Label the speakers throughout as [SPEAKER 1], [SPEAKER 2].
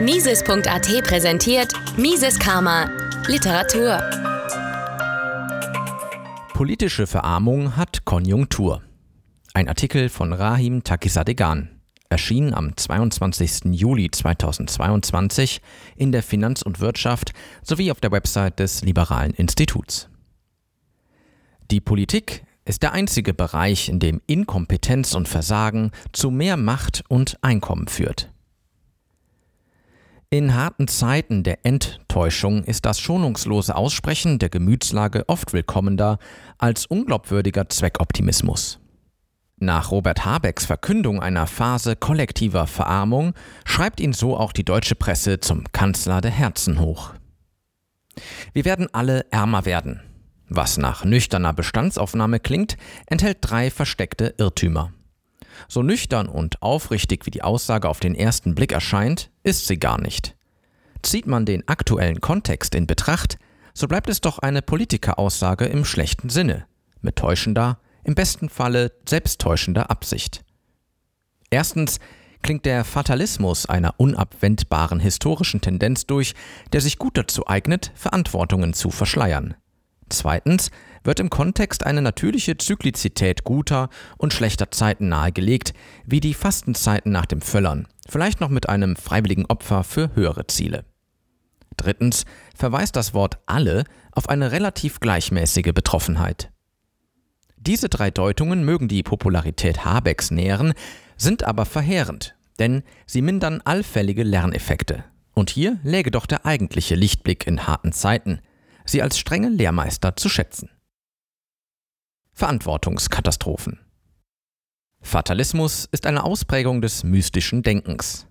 [SPEAKER 1] Mises.at präsentiert Mises Karma Literatur.
[SPEAKER 2] Politische Verarmung hat Konjunktur. Ein Artikel von Rahim Takisadegan. Erschien am 22. Juli 2022 in der Finanz und Wirtschaft sowie auf der Website des Liberalen Instituts. Die Politik ist der einzige Bereich, in dem Inkompetenz und Versagen zu mehr Macht und Einkommen führt. In harten Zeiten der Enttäuschung ist das schonungslose Aussprechen der Gemütslage oft willkommener als unglaubwürdiger Zweckoptimismus. Nach Robert Habecks Verkündung einer Phase kollektiver Verarmung schreibt ihn so auch die deutsche Presse zum Kanzler der Herzen hoch. Wir werden alle ärmer werden. Was nach nüchterner Bestandsaufnahme klingt, enthält drei versteckte Irrtümer. So nüchtern und aufrichtig wie die Aussage auf den ersten Blick erscheint, ist sie gar nicht. Zieht man den aktuellen Kontext in Betracht, so bleibt es doch eine Politikeraussage im schlechten Sinne, mit täuschender, im besten Falle selbsttäuschender Absicht. Erstens klingt der Fatalismus einer unabwendbaren historischen Tendenz durch, der sich gut dazu eignet, Verantwortungen zu verschleiern. Zweitens wird im Kontext eine natürliche Zyklizität guter und schlechter Zeiten nahegelegt, wie die Fastenzeiten nach dem Völlern, vielleicht noch mit einem freiwilligen Opfer für höhere Ziele. Drittens verweist das Wort alle auf eine relativ gleichmäßige Betroffenheit. Diese drei Deutungen mögen die Popularität Habecks nähren, sind aber verheerend, denn sie mindern allfällige Lerneffekte. Und hier läge doch der eigentliche Lichtblick in harten Zeiten, sie als strenge Lehrmeister zu schätzen. Verantwortungskatastrophen. Fatalismus ist eine Ausprägung des mystischen Denkens.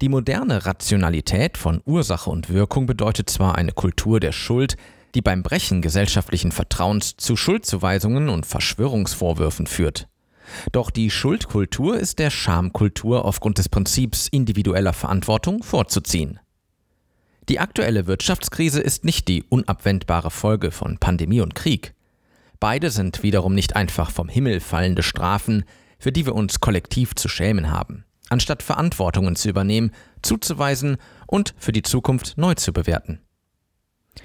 [SPEAKER 2] Die moderne Rationalität von Ursache und Wirkung bedeutet zwar eine Kultur der Schuld, die beim Brechen gesellschaftlichen Vertrauens zu Schuldzuweisungen und Verschwörungsvorwürfen führt. Doch die Schuldkultur ist der Schamkultur aufgrund des Prinzips individueller Verantwortung vorzuziehen. Die aktuelle Wirtschaftskrise ist nicht die unabwendbare Folge von Pandemie und Krieg. Beide sind wiederum nicht einfach vom Himmel fallende Strafen, für die wir uns kollektiv zu schämen haben, anstatt Verantwortungen zu übernehmen, zuzuweisen und für die Zukunft neu zu bewerten.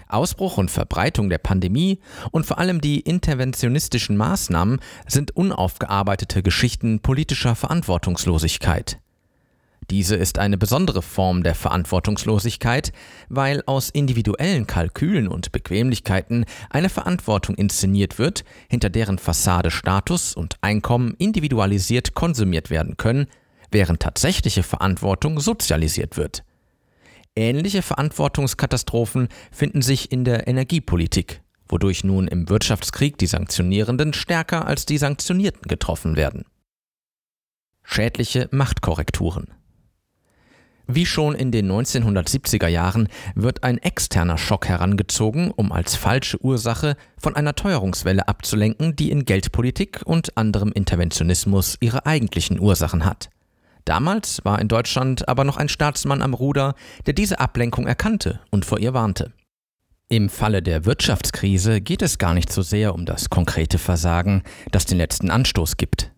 [SPEAKER 2] Ausbruch und Verbreitung der Pandemie und vor allem die interventionistischen Maßnahmen sind unaufgearbeitete Geschichten politischer Verantwortungslosigkeit. Diese ist eine besondere Form der Verantwortungslosigkeit, weil aus individuellen Kalkülen und Bequemlichkeiten eine Verantwortung inszeniert wird, hinter deren Fassade Status und Einkommen individualisiert konsumiert werden können, während tatsächliche Verantwortung sozialisiert wird. Ähnliche Verantwortungskatastrophen finden sich in der Energiepolitik, wodurch nun im Wirtschaftskrieg die Sanktionierenden stärker als die Sanktionierten getroffen werden. Schädliche Machtkorrekturen. Wie schon in den 1970er Jahren wird ein externer Schock herangezogen, um als falsche Ursache von einer Teuerungswelle abzulenken, die in Geldpolitik und anderem Interventionismus ihre eigentlichen Ursachen hat. Damals war in Deutschland aber noch ein Staatsmann am Ruder, der diese Ablenkung erkannte und vor ihr warnte. Im Falle der Wirtschaftskrise geht es gar nicht so sehr um das konkrete Versagen, das den letzten Anstoß gibt.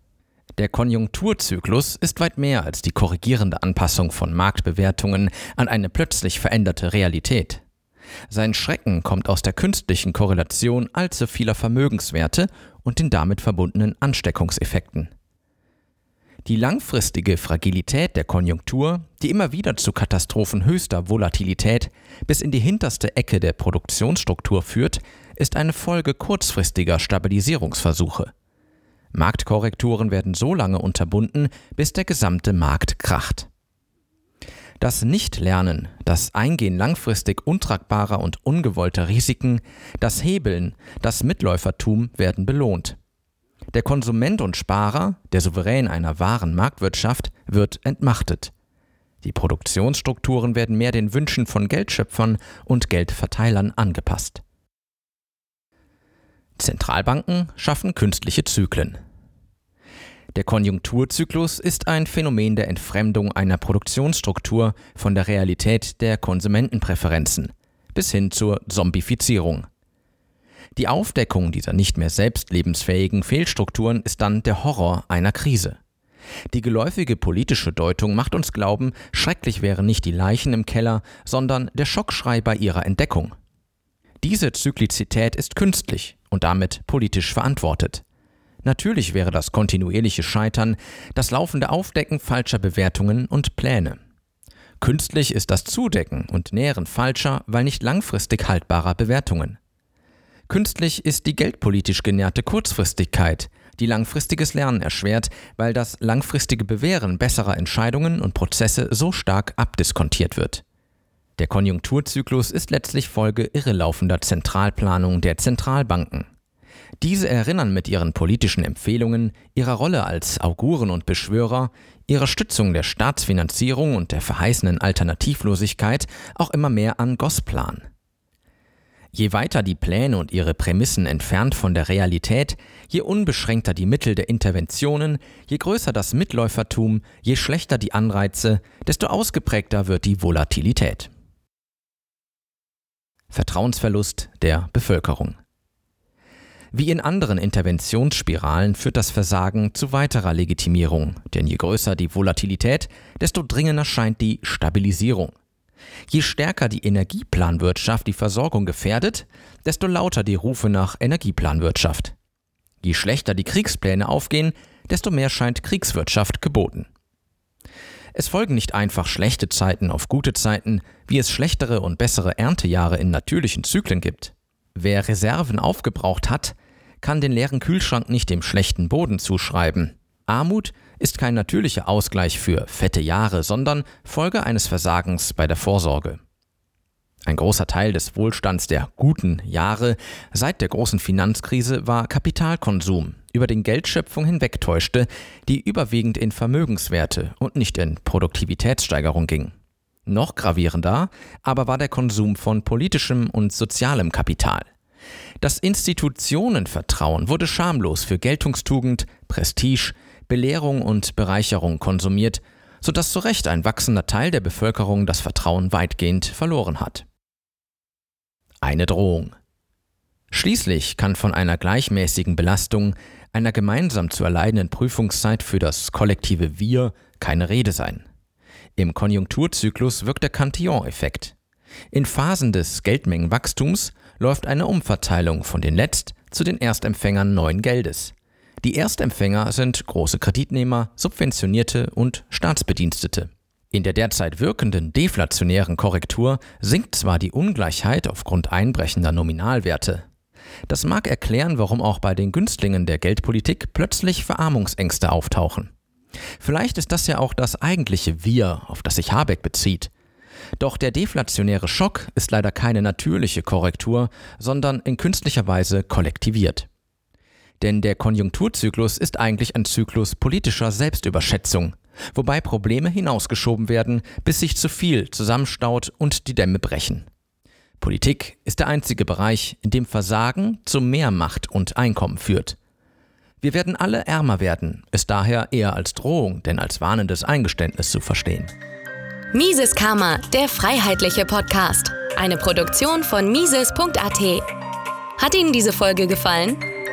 [SPEAKER 2] Der Konjunkturzyklus ist weit mehr als die korrigierende Anpassung von Marktbewertungen an eine plötzlich veränderte Realität. Sein Schrecken kommt aus der künstlichen Korrelation allzu vieler Vermögenswerte und den damit verbundenen Ansteckungseffekten. Die langfristige Fragilität der Konjunktur, die immer wieder zu Katastrophen höchster Volatilität bis in die hinterste Ecke der Produktionsstruktur führt, ist eine Folge kurzfristiger Stabilisierungsversuche. Marktkorrekturen werden so lange unterbunden, bis der gesamte Markt kracht. Das Nichtlernen, das Eingehen langfristig untragbarer und ungewollter Risiken, das Hebeln, das Mitläufertum werden belohnt. Der Konsument und Sparer, der Souverän einer wahren Marktwirtschaft, wird entmachtet. Die Produktionsstrukturen werden mehr den Wünschen von Geldschöpfern und Geldverteilern angepasst. Zentralbanken schaffen künstliche Zyklen. Der Konjunkturzyklus ist ein Phänomen der Entfremdung einer Produktionsstruktur von der Realität der Konsumentenpräferenzen bis hin zur Zombifizierung. Die Aufdeckung dieser nicht mehr selbst lebensfähigen Fehlstrukturen ist dann der Horror einer Krise. Die geläufige politische Deutung macht uns glauben, schrecklich wären nicht die Leichen im Keller, sondern der Schockschrei bei ihrer Entdeckung. Diese Zyklizität ist künstlich und damit politisch verantwortet. Natürlich wäre das kontinuierliche Scheitern das laufende Aufdecken falscher Bewertungen und Pläne. Künstlich ist das Zudecken und Nähren falscher, weil nicht langfristig haltbarer Bewertungen. Künstlich ist die geldpolitisch genährte Kurzfristigkeit, die langfristiges Lernen erschwert, weil das langfristige Bewähren besserer Entscheidungen und Prozesse so stark abdiskontiert wird. Der Konjunkturzyklus ist letztlich Folge irrelaufender Zentralplanung der Zentralbanken. Diese erinnern mit ihren politischen Empfehlungen, ihrer Rolle als Auguren und Beschwörer, ihrer Stützung der Staatsfinanzierung und der verheißenen Alternativlosigkeit auch immer mehr an Gosplan. Je weiter die Pläne und ihre Prämissen entfernt von der Realität, je unbeschränkter die Mittel der Interventionen, je größer das Mitläufertum, je schlechter die Anreize, desto ausgeprägter wird die Volatilität. Vertrauensverlust der Bevölkerung. Wie in anderen Interventionsspiralen führt das Versagen zu weiterer Legitimierung, denn je größer die Volatilität, desto dringender scheint die Stabilisierung. Je stärker die Energieplanwirtschaft die Versorgung gefährdet, desto lauter die Rufe nach Energieplanwirtschaft. Je schlechter die Kriegspläne aufgehen, desto mehr scheint Kriegswirtschaft geboten. Es folgen nicht einfach schlechte Zeiten auf gute Zeiten, wie es schlechtere und bessere Erntejahre in natürlichen Zyklen gibt. Wer Reserven aufgebraucht hat, kann den leeren Kühlschrank nicht dem schlechten Boden zuschreiben. Armut ist kein natürlicher Ausgleich für fette Jahre, sondern Folge eines Versagens bei der Vorsorge. Ein großer Teil des Wohlstands der guten Jahre seit der großen Finanzkrise war Kapitalkonsum, über den Geldschöpfung hinwegtäuschte, die überwiegend in Vermögenswerte und nicht in Produktivitätssteigerung ging. Noch gravierender aber war der Konsum von politischem und sozialem Kapital. Das Institutionenvertrauen wurde schamlos für Geltungstugend, Prestige, Belehrung und Bereicherung konsumiert, sodass zu Recht ein wachsender Teil der Bevölkerung das Vertrauen weitgehend verloren hat. Eine Drohung. Schließlich kann von einer gleichmäßigen Belastung, einer gemeinsam zu erleidenden Prüfungszeit für das kollektive Wir keine Rede sein. Im Konjunkturzyklus wirkt der Cantillon-Effekt. In Phasen des Geldmengenwachstums läuft eine Umverteilung von den Letzt- zu den Erstempfängern neuen Geldes. Die Erstempfänger sind große Kreditnehmer, Subventionierte und Staatsbedienstete. In der derzeit wirkenden deflationären Korrektur sinkt zwar die Ungleichheit aufgrund einbrechender Nominalwerte. Das mag erklären, warum auch bei den Günstlingen der Geldpolitik plötzlich Verarmungsängste auftauchen. Vielleicht ist das ja auch das eigentliche Wir, auf das sich Habeck bezieht. Doch der deflationäre Schock ist leider keine natürliche Korrektur, sondern in künstlicher Weise kollektiviert. Denn der Konjunkturzyklus ist eigentlich ein Zyklus politischer Selbstüberschätzung, wobei Probleme hinausgeschoben werden, bis sich zu viel zusammenstaut und die Dämme brechen. Politik ist der einzige Bereich, in dem Versagen zu mehr Macht und Einkommen führt. Wir werden alle ärmer werden, ist daher eher als Drohung denn als warnendes Eingeständnis zu verstehen.
[SPEAKER 1] Mises Karma, der freiheitliche Podcast. Eine Produktion von Mises.at. Hat Ihnen diese Folge gefallen?